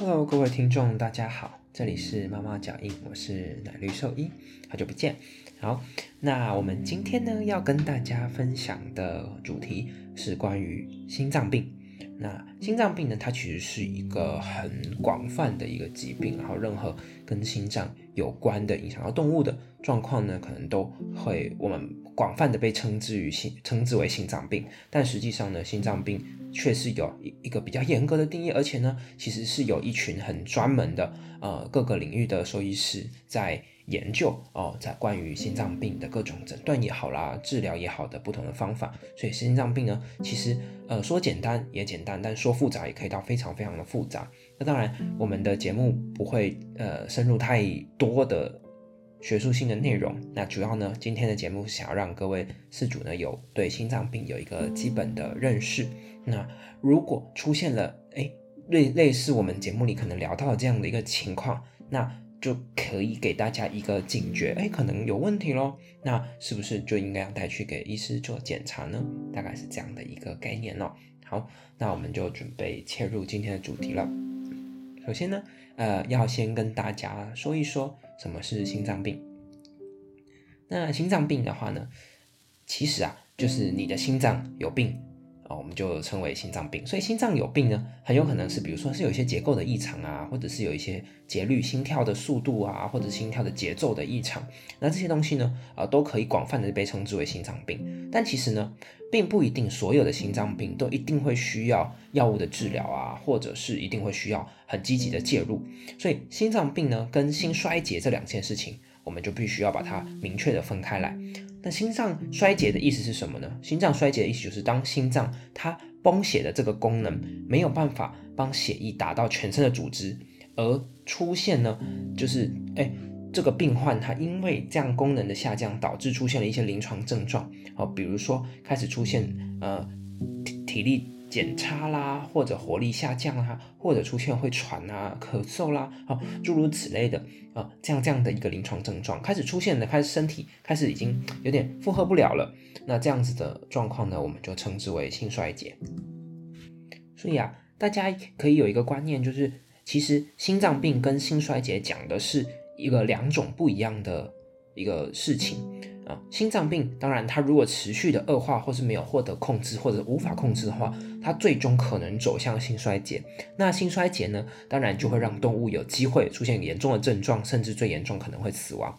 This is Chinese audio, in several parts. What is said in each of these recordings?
Hello，各位听众，大家好，这里是猫猫脚印，我是奶绿兽医，好久不见。好，那我们今天呢要跟大家分享的主题是关于心脏病。那心脏病呢，它其实是一个很广泛的一个疾病，然后任何跟心脏有关的影响到动物的状况呢，可能都会我们广泛的被称之于心称之为心脏病。但实际上呢，心脏病却是有一一个比较严格的定义，而且呢，其实是有一群很专门的呃各个领域的兽医师在。研究哦，在关于心脏病的各种诊断也好啦，治疗也好的不同的方法，所以心脏病呢，其实呃说简单也简单，但说复杂也可以到非常非常的复杂。那当然，我们的节目不会呃深入太多的学术性的内容。那主要呢，今天的节目想要让各位事主呢有对心脏病有一个基本的认识。那如果出现了哎类类似我们节目里可能聊到的这样的一个情况，那就可以给大家一个警觉，哎，可能有问题咯。那是不是就应该要带去给医师做检查呢？大概是这样的一个概念哦。好，那我们就准备切入今天的主题了。首先呢，呃，要先跟大家说一说什么是心脏病。那心脏病的话呢，其实啊，就是你的心脏有病。啊，我们就称为心脏病。所以心脏有病呢，很有可能是，比如说是有一些结构的异常啊，或者是有一些节律、心跳的速度啊，或者心跳的节奏的异常。那这些东西呢，啊，都可以广泛的被称之为心脏病。但其实呢，并不一定所有的心脏病都一定会需要药物的治疗啊，或者是一定会需要很积极的介入。所以心脏病呢，跟心衰竭这两件事情，我们就必须要把它明确的分开来。那心脏衰竭的意思是什么呢？心脏衰竭的意思就是当心脏它泵血的这个功能没有办法帮血液达到全身的组织，而出现呢，就是哎，这个病患他因为这样功能的下降，导致出现了一些临床症状，哦，比如说开始出现呃体体力。减差啦，或者活力下降啦，或者出现会喘啊、咳嗽啦，哦，诸如此类的啊，这样这样的一个临床症状开始出现了，开始身体开始已经有点负荷不了了。那这样子的状况呢，我们就称之为心衰竭。所以啊，大家可以有一个观念，就是其实心脏病跟心衰竭讲的是一个两种不一样的一个事情。心脏病当然，它如果持续的恶化，或是没有获得控制，或者无法控制的话，它最终可能走向心衰竭。那心衰竭呢，当然就会让动物有机会出现严重的症状，甚至最严重可能会死亡。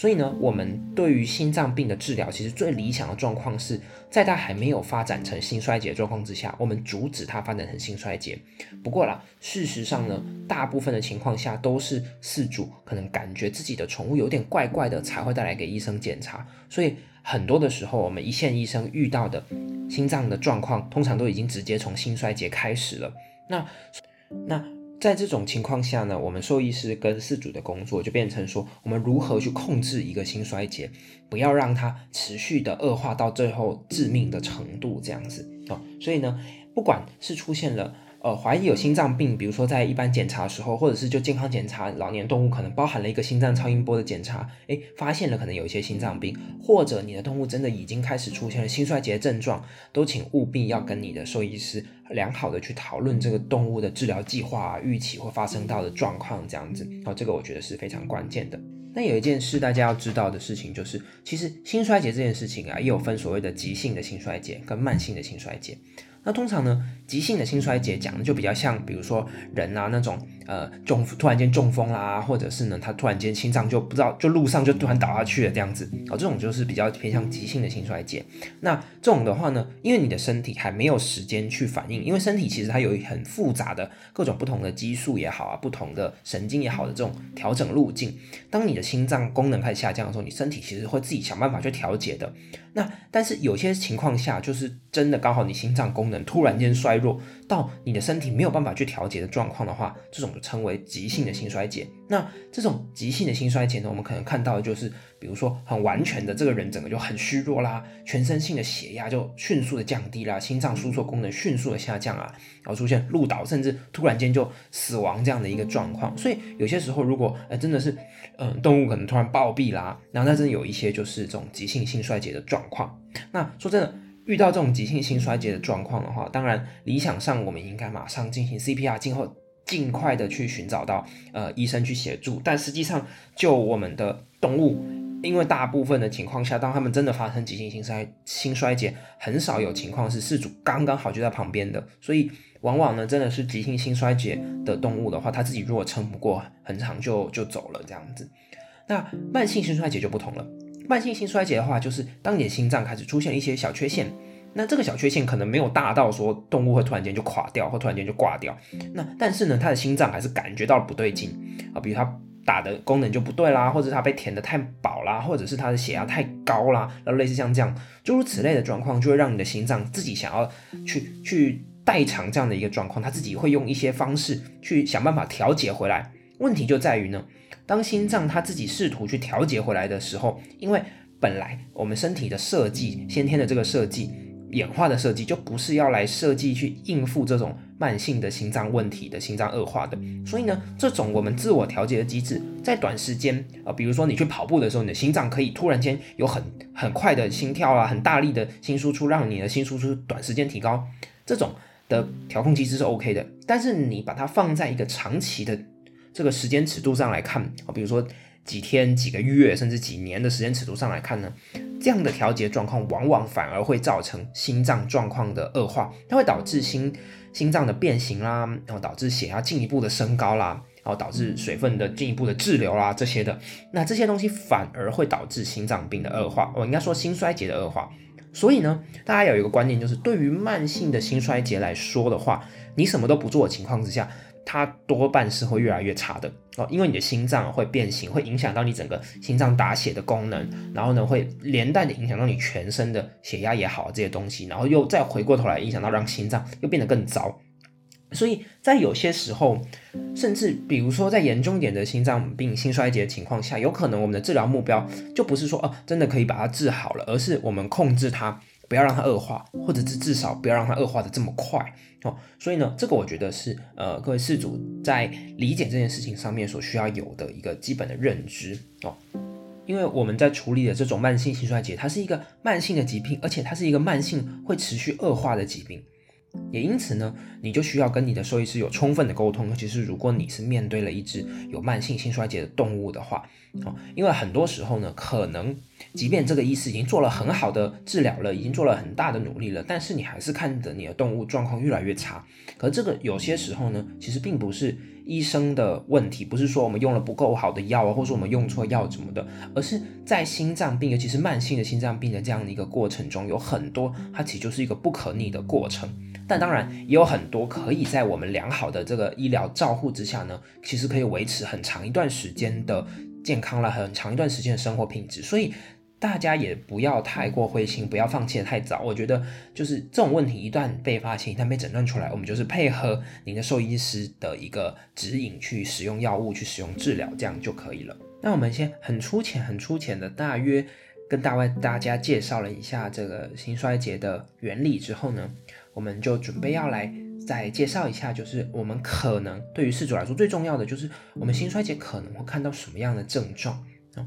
所以呢，我们对于心脏病的治疗，其实最理想的状况是在它还没有发展成心衰竭状况之下，我们阻止它发展成心衰竭。不过啦，事实上呢，大部分的情况下都是饲主可能感觉自己的宠物有点怪怪的，才会带来给医生检查。所以很多的时候，我们一线医生遇到的心脏的状况，通常都已经直接从心衰竭开始了。那那。在这种情况下呢，我们兽医师跟饲主的工作就变成说，我们如何去控制一个心衰竭，不要让它持续的恶化到最后致命的程度，这样子哦。所以呢，不管是出现了。呃，怀疑有心脏病，比如说在一般检查的时候，或者是就健康检查，老年动物可能包含了一个心脏超音波的检查，诶，发现了可能有一些心脏病，或者你的动物真的已经开始出现了心衰竭症状，都请务必要跟你的兽医师良好的去讨论这个动物的治疗计划、预期会发生到的状况，这样子，哦，这个我觉得是非常关键的。那有一件事大家要知道的事情就是，其实心衰竭这件事情啊，也有分所谓的急性的心衰竭跟慢性的心衰竭。那通常呢，急性的心衰竭讲的就比较像，比如说人啊那种，呃，中突然间中风啦，或者是呢，他突然间心脏就不知道，就路上就突然倒下去了这样子，哦，这种就是比较偏向急性的心衰竭。那这种的话呢，因为你的身体还没有时间去反应，因为身体其实它有很复杂的各种不同的激素也好啊，不同的神经也好的这种调整路径。当你的心脏功能开始下降的时候，你身体其实会自己想办法去调节的。那但是有些情况下，就是真的刚好你心脏功能突然间衰弱到你的身体没有办法去调节的状况的话，这种就称为急性的心衰竭。那这种急性的心衰竭呢，我们可能看到的就是，比如说很完全的这个人整个就很虚弱啦，全身性的血压就迅速的降低啦，心脏输出功能迅速的下降啊，然后出现路倒，甚至突然间就死亡这样的一个状况。所以有些时候如果呃真的是嗯动物可能突然暴毙啦，然后那真的有一些就是这种急性心衰竭的状况。那说真的。遇到这种急性心衰竭的状况的话，当然理想上我们应该马上进行 CPR，今后尽快的去寻找到呃医生去协助。但实际上，就我们的动物，因为大部分的情况下，当他们真的发生急性心衰心衰竭，很少有情况是事主刚刚好就在旁边的，所以往往呢，真的是急性心衰竭的动物的话，它自己如果撑不过很长就就走了这样子。那慢性心衰竭就不同了，慢性心衰竭的话，就是当你的心脏开始出现一些小缺陷。那这个小缺陷可能没有大到说动物会突然间就垮掉，或突然间就挂掉。那但是呢，它的心脏还是感觉到了不对劲啊，比如它打的功能就不对啦，或者它被填的太饱啦，或者是它的血压太高啦，然后类似像这样诸如此类的状况，就会让你的心脏自己想要去去代偿这样的一个状况，它自己会用一些方式去想办法调节回来。问题就在于呢，当心脏它自己试图去调节回来的时候，因为本来我们身体的设计，先天的这个设计。演化的设计就不是要来设计去应付这种慢性的心脏问题的心脏恶化的，所以呢，这种我们自我调节的机制，在短时间啊，比如说你去跑步的时候，你的心脏可以突然间有很很快的心跳啊，很大力的心输出，让你的心输出短时间提高，这种的调控机制是 OK 的。但是你把它放在一个长期的这个时间尺度上来看啊，比如说。几天、几个月，甚至几年的时间尺度上来看呢，这样的调节状况往往反而会造成心脏状况的恶化，它会导致心心脏的变形啦，然后导致血压进一步的升高啦，然后导致水分的进一步的滞留啦这些的，那这些东西反而会导致心脏病的恶化，我应该说心衰竭的恶化。所以呢，大家有一个观念就是，对于慢性的心衰竭来说的话，你什么都不做的情况之下。它多半是会越来越差的哦，因为你的心脏会变形，会影响到你整个心脏打血的功能，然后呢，会连带的影响到你全身的血压也好这些东西，然后又再回过头来影响到让心脏又变得更糟。所以在有些时候，甚至比如说在严重点的心脏病、心衰竭的情况下，有可能我们的治疗目标就不是说哦，真的可以把它治好了，而是我们控制它。不要让它恶化，或者是至少不要让它恶化的这么快哦。所以呢，这个我觉得是呃各位事主在理解这件事情上面所需要有的一个基本的认知哦。因为我们在处理的这种慢性心衰竭，它是一个慢性的疾病，而且它是一个慢性会持续恶化的疾病。也因此呢，你就需要跟你的兽医师有充分的沟通，尤其是如果你是面对了一只有慢性心衰竭的动物的话，哦，因为很多时候呢，可能即便这个医师已经做了很好的治疗了，已经做了很大的努力了，但是你还是看着你的动物状况越来越差。可这个有些时候呢，其实并不是医生的问题，不是说我们用了不够好的药啊，或者我们用错药什么的，而是在心脏病，尤其是慢性的心脏病的这样的一个过程中，有很多它其实就是一个不可逆的过程。但当然也有很多可以在我们良好的这个医疗照护之下呢，其实可以维持很长一段时间的健康了，很长一段时间的生活品质。所以大家也不要太过灰心，不要放弃的太早。我觉得就是这种问题一旦被发现，一旦被诊断出来，我们就是配合您的兽医师的一个指引去使用药物，去使用治疗，这样就可以了。那我们先很粗浅、很粗浅的大约跟大外大家介绍了一下这个心衰竭的原理之后呢。我们就准备要来再介绍一下，就是我们可能对于事主来说最重要的，就是我们心衰竭可能会看到什么样的症状啊？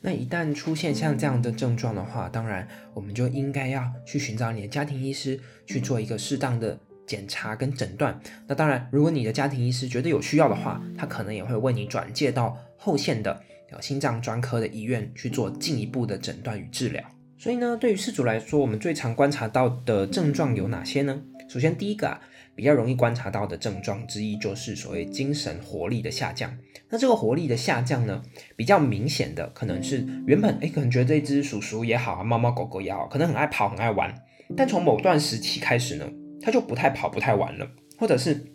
那一旦出现像这样的症状的话，当然我们就应该要去寻找你的家庭医师去做一个适当的检查跟诊断。那当然，如果你的家庭医师觉得有需要的话，他可能也会为你转介到后线的心脏专科的医院去做进一步的诊断与治疗。所以呢，对于事主来说，我们最常观察到的症状有哪些呢？首先，第一个啊，比较容易观察到的症状之一就是所谓精神活力的下降。那这个活力的下降呢，比较明显的可能是原本哎，可能觉得这只鼠鼠也好啊，猫猫狗狗也好，可能很爱跑很爱玩，但从某段时期开始呢，它就不太跑不太玩了，或者是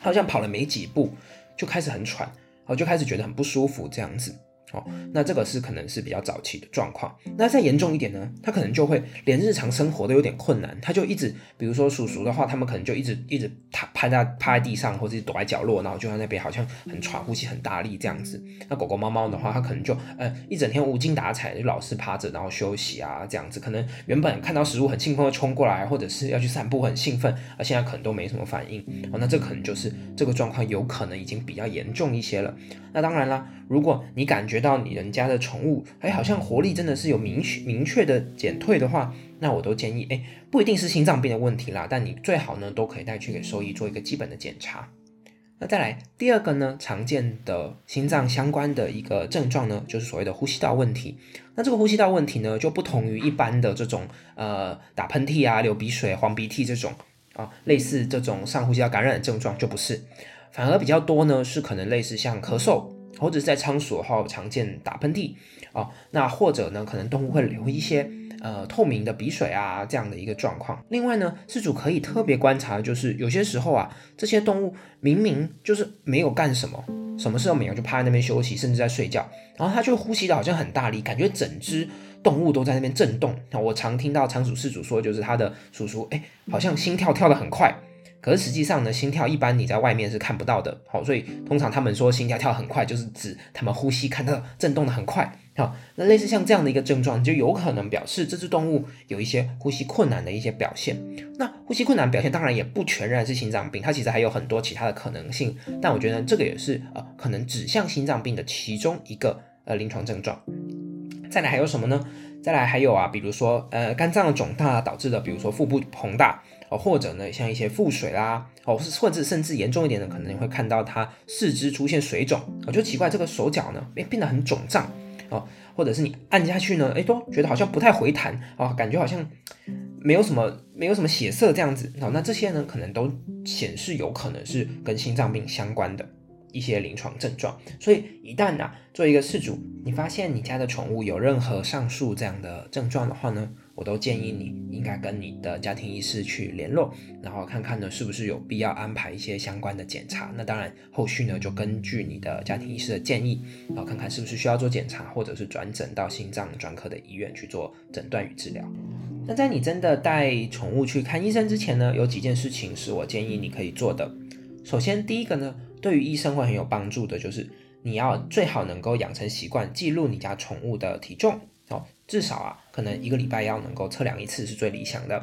好像跑了没几步就开始很喘，然后就开始觉得很不舒服这样子。哦，那这个是可能是比较早期的状况。那再严重一点呢，他可能就会连日常生活都有点困难，他就一直，比如说叔叔的话，他们可能就一直一直趴趴在趴在地上，或者躲在角落，然后就在那边好像很喘，呼吸很大力这样子。那狗狗猫猫的话，它可能就呃一整天无精打采，就老是趴着然后休息啊这样子。可能原本看到食物很兴奋会冲过来，或者是要去散步很兴奋，而现在可能都没什么反应。哦，那这可能就是这个状况有可能已经比较严重一些了。那当然啦，如果你感觉到你人家的宠物，哎，好像活力真的是有明确明确的减退的话，那我都建议，哎，不一定是心脏病的问题啦，但你最好呢都可以带去给兽医做一个基本的检查。那再来第二个呢，常见的心脏相关的一个症状呢，就是所谓的呼吸道问题。那这个呼吸道问题呢，就不同于一般的这种呃打喷嚏啊、流鼻水、黄鼻涕这种啊，类似这种上呼吸道感染的症状就不是，反而比较多呢是可能类似像咳嗽，或者在仓鼠后常见打喷嚏哦，那或者呢可能动物会流一些。呃，透明的鼻水啊，这样的一个状况。另外呢，饲主可以特别观察，就是有些时候啊，这些动物明明就是没有干什么，什么事都没有，就趴在那边休息，甚至在睡觉，然后它就呼吸的好像很大力，感觉整只动物都在那边震动。那我常听到仓鼠饲主说，就是他的叔叔，哎，好像心跳跳得很快。可是实际上呢，心跳一般你在外面是看不到的，好，所以通常他们说心跳跳很快，就是指他们呼吸看到震动的很快，好，那类似像这样的一个症状，就有可能表示这只动物有一些呼吸困难的一些表现。那呼吸困难表现当然也不全然是心脏病，它其实还有很多其他的可能性，但我觉得这个也是呃可能指向心脏病的其中一个呃临床症状。再来还有什么呢？再来还有啊，比如说呃肝脏肿大导致的，比如说腹部膨大。哦，或者呢，像一些腹水啦，哦，是或者甚至严重一点的，可能你会看到他四肢出现水肿，我就奇怪这个手脚呢，哎，变得很肿胀，哦，或者是你按下去呢，哎，都觉得好像不太回弹，哦，感觉好像没有什么没有什么血色这样子，哦，那这些呢，可能都显示有可能是跟心脏病相关的。一些临床症状，所以一旦呢，做一个事主，你发现你家的宠物有任何上述这样的症状的话呢，我都建议你应该跟你的家庭医师去联络，然后看看呢是不是有必要安排一些相关的检查。那当然，后续呢就根据你的家庭医师的建议，然后看看是不是需要做检查，或者是转诊到心脏专科的医院去做诊断与治疗。那在你真的带宠物去看医生之前呢，有几件事情是我建议你可以做的。首先，第一个呢。对于医生会很有帮助的，就是你要最好能够养成习惯，记录你家宠物的体重哦，至少啊，可能一个礼拜要能够测量一次是最理想的。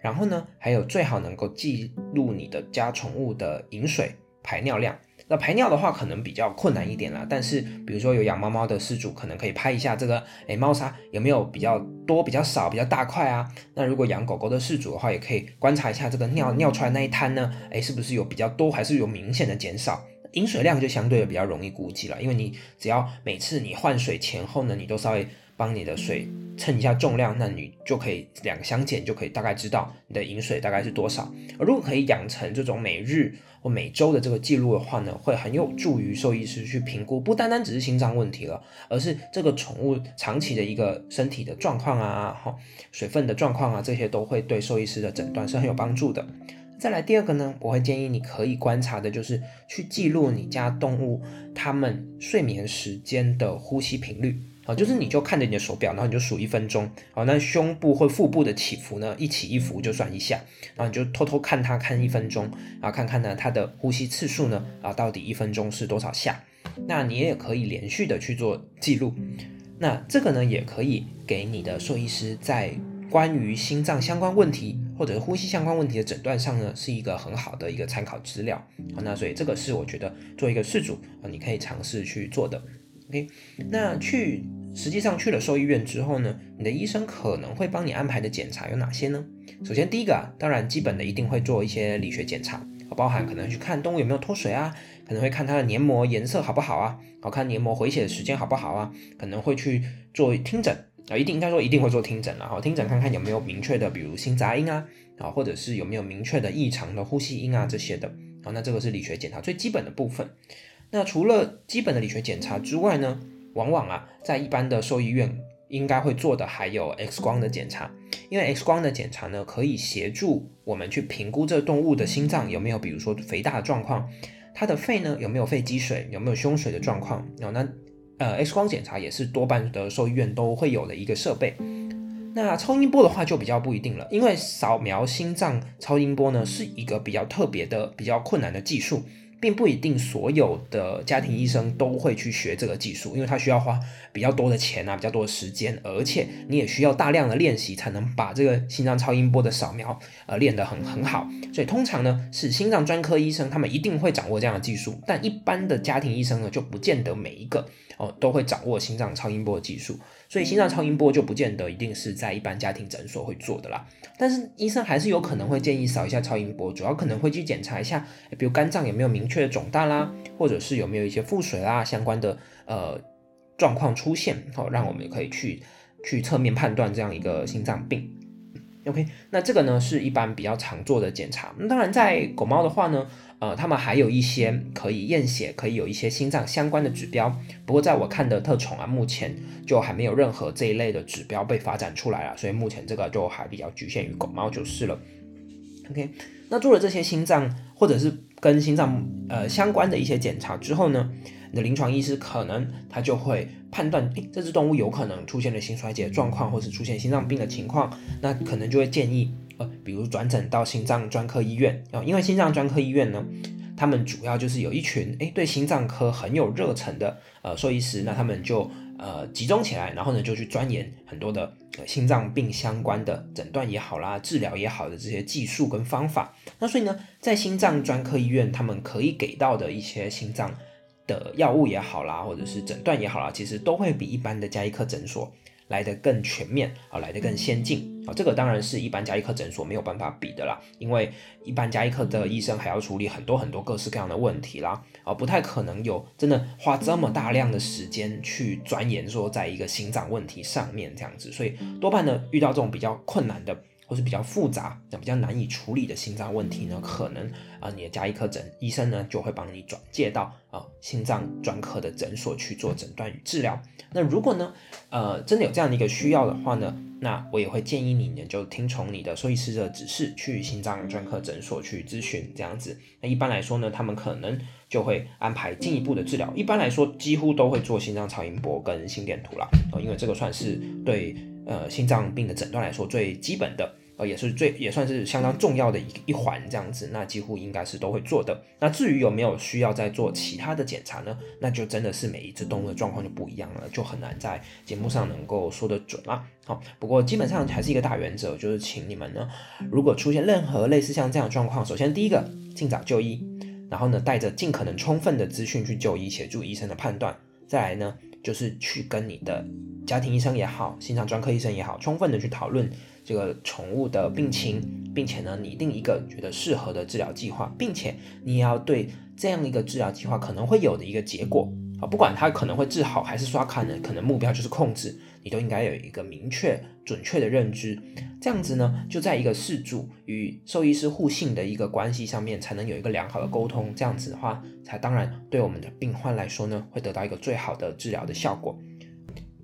然后呢，还有最好能够记录你的家宠物的饮水、排尿量。那排尿的话，可能比较困难一点啦。但是，比如说有养猫猫的饲主，可能可以拍一下这个，诶猫砂有没有比较多、比较少、比较大块啊？那如果养狗狗的饲主的话，也可以观察一下这个尿尿出来那一滩呢，诶是不是有比较多，还是有明显的减少？饮水量就相对的比较容易估计了，因为你只要每次你换水前后呢，你都稍微帮你的水称一下重量，那你就可以两个相减，就可以大概知道你的饮水大概是多少。如果可以养成这种每日或每周的这个记录的话呢，会很有助于兽医师去评估，不单单只是心脏问题了，而是这个宠物长期的一个身体的状况啊，哈，水分的状况啊，这些都会对兽医师的诊断是很有帮助的。再来第二个呢，我会建议你可以观察的，就是去记录你家动物它们睡眠时间的呼吸频率啊，就是你就看着你的手表，然后你就数一分钟，好，那胸部或腹部的起伏呢，一起一伏就算一下，然后你就偷偷看它看一分钟，然后看看呢它的呼吸次数呢，啊，到底一分钟是多少下？那你也可以连续的去做记录，那这个呢也可以给你的兽医师在。关于心脏相关问题或者呼吸相关问题的诊断上呢，是一个很好的一个参考资料。好，那所以这个是我觉得做一个事主啊，你可以尝试去做的。OK，那去实际上去了兽医院之后呢，你的医生可能会帮你安排的检查有哪些呢？首先第一个啊，当然基本的一定会做一些理学检查，包含可能去看动物有没有脱水啊，可能会看它的黏膜颜色好不好啊，好看黏膜回血的时间好不好啊，可能会去做听诊。啊，一定应该说一定会做听诊了哈，听诊看看有没有明确的，比如心杂音啊，啊，或者是有没有明确的异常的呼吸音啊这些的，啊，那这个是理学检查最基本的部分。那除了基本的理学检查之外呢，往往啊，在一般的兽医院应该会做的还有 X 光的检查，因为 X 光的检查呢，可以协助我们去评估这动物的心脏有没有，比如说肥大的状况，它的肺呢有没有肺积水，有没有胸水的状况，然后那。呃，X 光检查也是多半的兽医院都会有的一个设备。那超音波的话就比较不一定了，因为扫描心脏超音波呢是一个比较特别的、比较困难的技术。并不一定所有的家庭医生都会去学这个技术，因为他需要花比较多的钱啊，比较多的时间，而且你也需要大量的练习才能把这个心脏超音波的扫描呃练得很很好。所以通常呢是心脏专科医生他们一定会掌握这样的技术，但一般的家庭医生呢就不见得每一个哦都会掌握心脏超音波的技术。所以心脏超音波就不见得一定是在一般家庭诊所会做的啦。但是医生还是有可能会建议扫一下超音波，主要可能会去检查一下，比如肝脏有没有明确的肿大啦，或者是有没有一些腹水啦相关的呃状况出现，好，让我们可以去去侧面判断这样一个心脏病。OK，那这个呢是一般比较常做的检查。那当然，在狗猫的话呢，呃，他们还有一些可以验血，可以有一些心脏相关的指标。不过，在我看的特宠啊，目前就还没有任何这一类的指标被发展出来了，所以目前这个就还比较局限于狗猫就是了。OK，那做了这些心脏或者是跟心脏呃相关的一些检查之后呢？你的临床医师可能他就会判断，诶，这只动物有可能出现了心衰竭状况，或是出现心脏病的情况，那可能就会建议，呃，比如转诊到心脏专科医院啊，因为心脏专科医院呢，他们主要就是有一群，诶，对心脏科很有热忱的，呃，兽医师，那他们就呃集中起来，然后呢就去钻研很多的心脏病相关的诊断也好啦，治疗也好的这些技术跟方法，那所以呢，在心脏专科医院，他们可以给到的一些心脏。的药物也好啦，或者是诊断也好啦，其实都会比一般的加医科诊所来得更全面啊，来得更先进啊。这个当然是一般加医科诊所没有办法比的啦，因为一般加医科的医生还要处理很多很多各式各样的问题啦，啊，不太可能有真的花这么大量的时间去钻研说在一个心脏问题上面这样子，所以多半呢遇到这种比较困难的。或是比较复杂、那比较难以处理的心脏问题呢，可能啊，你的加医科诊医生呢就会帮你转介到啊心脏专科的诊所去做诊断与治疗。那如果呢，呃，真的有这样的一个需要的话呢，那我也会建议你呢就听从你的兽医师的指示，去心脏专科诊所去咨询这样子。那一般来说呢，他们可能就会安排进一步的治疗。一般来说，几乎都会做心脏超音波跟心电图啦，啊，因为这个算是对。呃，心脏病的诊断来说，最基本的，呃，也是最也算是相当重要的一一环，这样子，那几乎应该是都会做的。那至于有没有需要再做其他的检查呢？那就真的是每一只动物的状况就不一样了，就很难在节目上能够说得准啦。好，不过基本上还是一个大原则，就是请你们呢，如果出现任何类似像这样的状况，首先第一个尽早就医，然后呢，带着尽可能充分的资讯去就医，协助医生的判断，再来呢。就是去跟你的家庭医生也好，心脏专科医生也好，充分的去讨论这个宠物的病情，并且呢拟定一个觉得适合的治疗计划，并且你也要对这样一个治疗计划可能会有的一个结果。啊，不管它可能会治好还是刷卡呢，可能目标就是控制，你都应该有一个明确、准确的认知。这样子呢，就在一个事主与兽医师互信的一个关系上面，才能有一个良好的沟通。这样子的话，才当然对我们的病患来说呢，会得到一个最好的治疗的效果。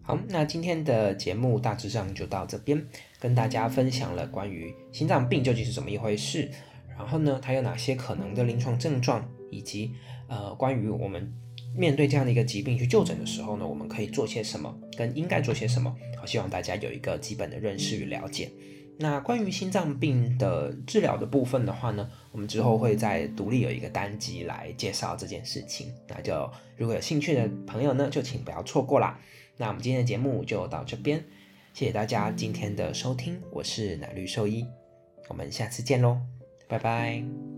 好，那今天的节目大致上就到这边，跟大家分享了关于心脏病究竟是怎么一回事，然后呢，它有哪些可能的临床症状，以及呃，关于我们。面对这样的一个疾病去就诊的时候呢，我们可以做些什么，跟应该做些什么？好，希望大家有一个基本的认识与了解。那关于心脏病的治疗的部分的话呢，我们之后会再独立有一个单集来介绍这件事情。那就如果有兴趣的朋友呢，就请不要错过啦。那我们今天的节目就到这边，谢谢大家今天的收听，我是奶绿兽医，我们下次见喽，拜拜。